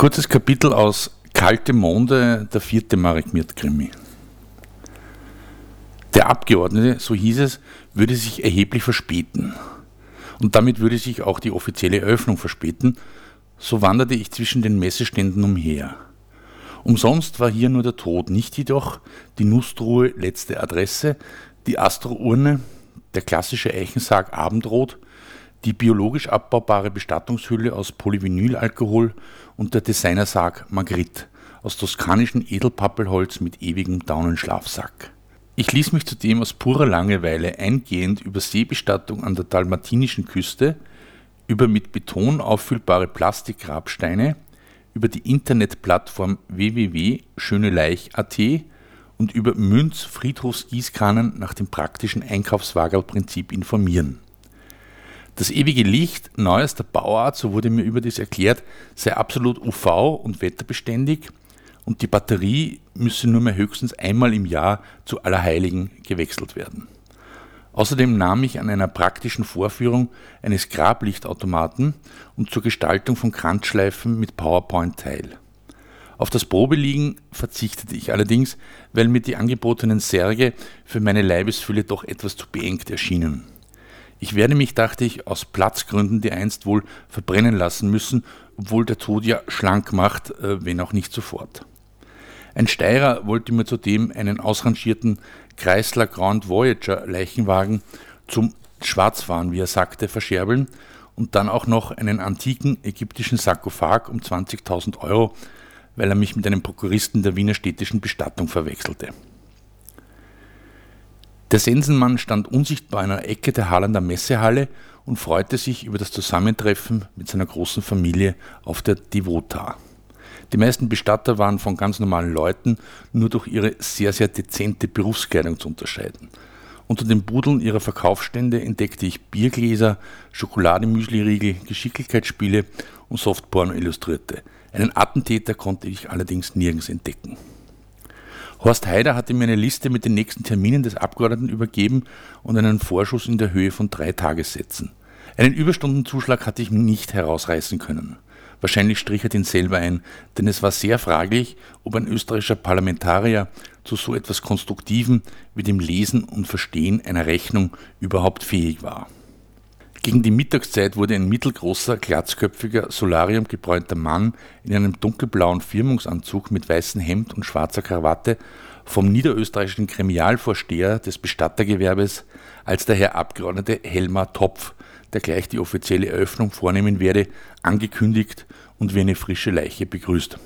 kurzes Kapitel aus Kalte Monde, der vierte Marek Mirt-Krimi. Der Abgeordnete, so hieß es, würde sich erheblich verspäten. Und damit würde sich auch die offizielle Eröffnung verspäten. So wanderte ich zwischen den Messeständen umher. Umsonst war hier nur der Tod, nicht jedoch die Nustruhe letzte Adresse, die Astrourne, der klassische Eichensarg Abendrot, die biologisch abbaubare Bestattungshülle aus Polyvinylalkohol und der Designersarg Magritte aus toskanischem Edelpappelholz mit ewigem Daunenschlafsack. Ich ließ mich zudem aus purer Langeweile eingehend über Seebestattung an der dalmatinischen Küste, über mit Beton auffüllbare Plastikgrabsteine, über die Internetplattform www.schöneleich.at und über Münz-Friedhofsgießkannen nach dem praktischen Einkaufswagerprinzip informieren. Das ewige Licht neuester Bauart, so wurde mir überdies erklärt, sei absolut UV- und wetterbeständig und die Batterie müsse nur mehr höchstens einmal im Jahr zu Allerheiligen gewechselt werden. Außerdem nahm ich an einer praktischen Vorführung eines Grablichtautomaten und zur Gestaltung von Kranzschleifen mit PowerPoint teil. Auf das Probeliegen verzichtete ich allerdings, weil mir die angebotenen Särge für meine Leibesfülle doch etwas zu beengt erschienen. Ich werde mich, dachte ich, aus Platzgründen die einst wohl verbrennen lassen müssen, obwohl der Tod ja schlank macht, äh, wenn auch nicht sofort. Ein Steirer wollte mir zudem einen ausrangierten Chrysler Grand Voyager Leichenwagen zum Schwarzfahren, wie er sagte, verscherbeln und dann auch noch einen antiken ägyptischen Sarkophag um 20.000 Euro, weil er mich mit einem Prokuristen der Wiener städtischen Bestattung verwechselte. Der Sensenmann stand unsichtbar in einer Ecke der Harlander Messehalle und freute sich über das Zusammentreffen mit seiner großen Familie auf der Devota. Die meisten Bestatter waren von ganz normalen Leuten nur durch ihre sehr, sehr dezente Berufskleidung zu unterscheiden. Unter den Budeln ihrer Verkaufsstände entdeckte ich Biergläser, Schokolademüsliriegel, Geschicklichkeitsspiele und Softporno-Illustrierte. Einen Attentäter konnte ich allerdings nirgends entdecken. Horst Haider hatte mir eine Liste mit den nächsten Terminen des Abgeordneten übergeben und einen Vorschuss in der Höhe von drei Tagessätzen. Einen Überstundenzuschlag hatte ich nicht herausreißen können. Wahrscheinlich strich er den selber ein, denn es war sehr fraglich, ob ein österreichischer Parlamentarier zu so etwas Konstruktivem wie dem Lesen und Verstehen einer Rechnung überhaupt fähig war. Gegen die Mittagszeit wurde ein mittelgroßer, glatzköpfiger, solariumgebräunter Mann in einem dunkelblauen Firmungsanzug mit weißem Hemd und schwarzer Krawatte vom niederösterreichischen Gremialvorsteher des Bestattergewerbes als der Herr Abgeordnete Helmar Topf, der gleich die offizielle Eröffnung vornehmen werde, angekündigt und wie eine frische Leiche begrüßt.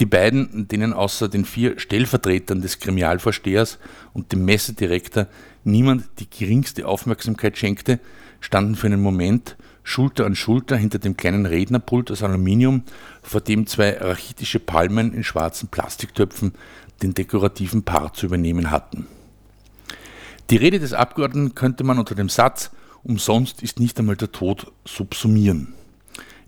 Die beiden, denen außer den vier Stellvertretern des Gremialvorstehers und dem Messedirektor niemand die geringste Aufmerksamkeit schenkte, standen für einen Moment Schulter an Schulter hinter dem kleinen Rednerpult aus Aluminium, vor dem zwei rachitische Palmen in schwarzen Plastiktöpfen den dekorativen Part zu übernehmen hatten. Die Rede des Abgeordneten könnte man unter dem Satz Umsonst ist nicht einmal der Tod subsumieren.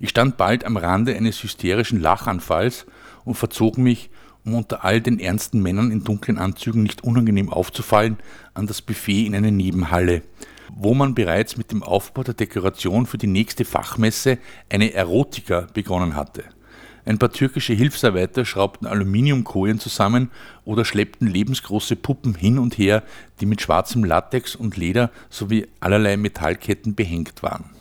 Ich stand bald am Rande eines hysterischen Lachanfalls und verzog mich, um unter all den ernsten Männern in dunklen Anzügen nicht unangenehm aufzufallen, an das Buffet in eine Nebenhalle, wo man bereits mit dem Aufbau der Dekoration für die nächste Fachmesse eine Erotika begonnen hatte. Ein paar türkische Hilfsarbeiter schraubten Aluminiumkojen zusammen oder schleppten lebensgroße Puppen hin und her, die mit schwarzem Latex und Leder sowie allerlei Metallketten behängt waren.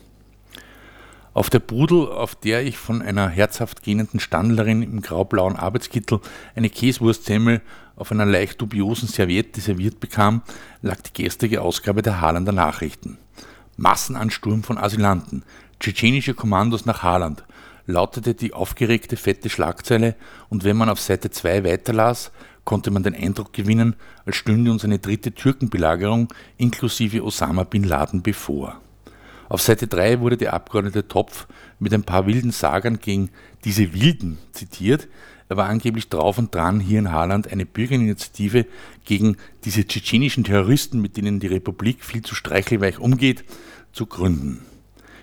Auf der Pudel, auf der ich von einer herzhaft gähnenden Standlerin im graublauen Arbeitskittel eine Käsewurstsemmel auf einer leicht dubiosen Serviette serviert bekam, lag die gestrige Ausgabe der Haarlander Nachrichten. Massenansturm von Asylanten, tschetschenische Kommandos nach Haaland, lautete die aufgeregte fette Schlagzeile und wenn man auf Seite 2 weiterlas, konnte man den Eindruck gewinnen, als stünde uns eine dritte Türkenbelagerung inklusive Osama bin Laden bevor. Auf Seite 3 wurde der Abgeordnete Topf mit ein paar wilden Sagern gegen diese Wilden zitiert. Er war angeblich drauf und dran, hier in Haaland eine Bürgerinitiative gegen diese tschetschenischen Terroristen, mit denen die Republik viel zu streichelweich umgeht, zu gründen.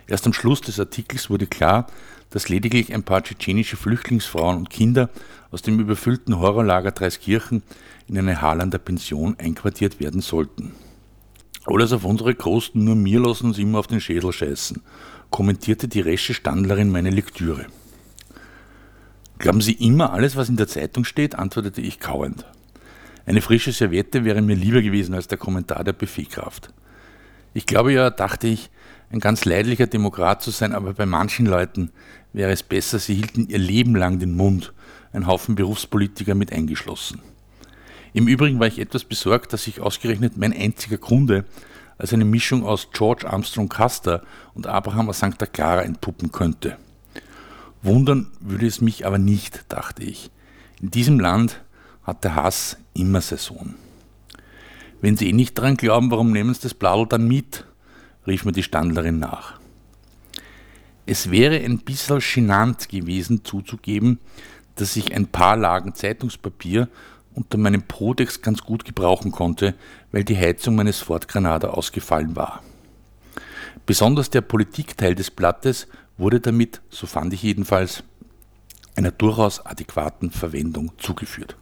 Erst am Schluss des Artikels wurde klar, dass lediglich ein paar tschetschenische Flüchtlingsfrauen und Kinder aus dem überfüllten Horrorlager Dreiskirchen in eine Haarlander Pension einquartiert werden sollten. Alles auf unsere Kosten, nur mir lassen uns immer auf den Schädel scheißen, kommentierte die resche Standlerin meine Lektüre. Glauben Sie immer alles, was in der Zeitung steht? antwortete ich kauend. Eine frische Serviette wäre mir lieber gewesen als der Kommentar der Buffetkraft. Ich glaube ja, dachte ich, ein ganz leidlicher Demokrat zu sein, aber bei manchen Leuten wäre es besser, sie hielten ihr Leben lang den Mund, ein Haufen Berufspolitiker mit eingeschlossen. Im Übrigen war ich etwas besorgt, dass sich ausgerechnet mein einziger Kunde als eine Mischung aus George Armstrong Custer und Abraham Sancta Clara entpuppen könnte. Wundern würde es mich aber nicht, dachte ich. In diesem Land hat der Hass immer Saison. Wenn Sie eh nicht dran glauben, warum nehmen Sie das Bladel dann mit? rief mir die Standlerin nach. Es wäre ein bisschen genannt gewesen zuzugeben, dass ich ein paar Lagen Zeitungspapier unter meinem Prodex ganz gut gebrauchen konnte, weil die Heizung meines Ford Granada ausgefallen war. Besonders der Politikteil des Blattes wurde damit, so fand ich jedenfalls, einer durchaus adäquaten Verwendung zugeführt.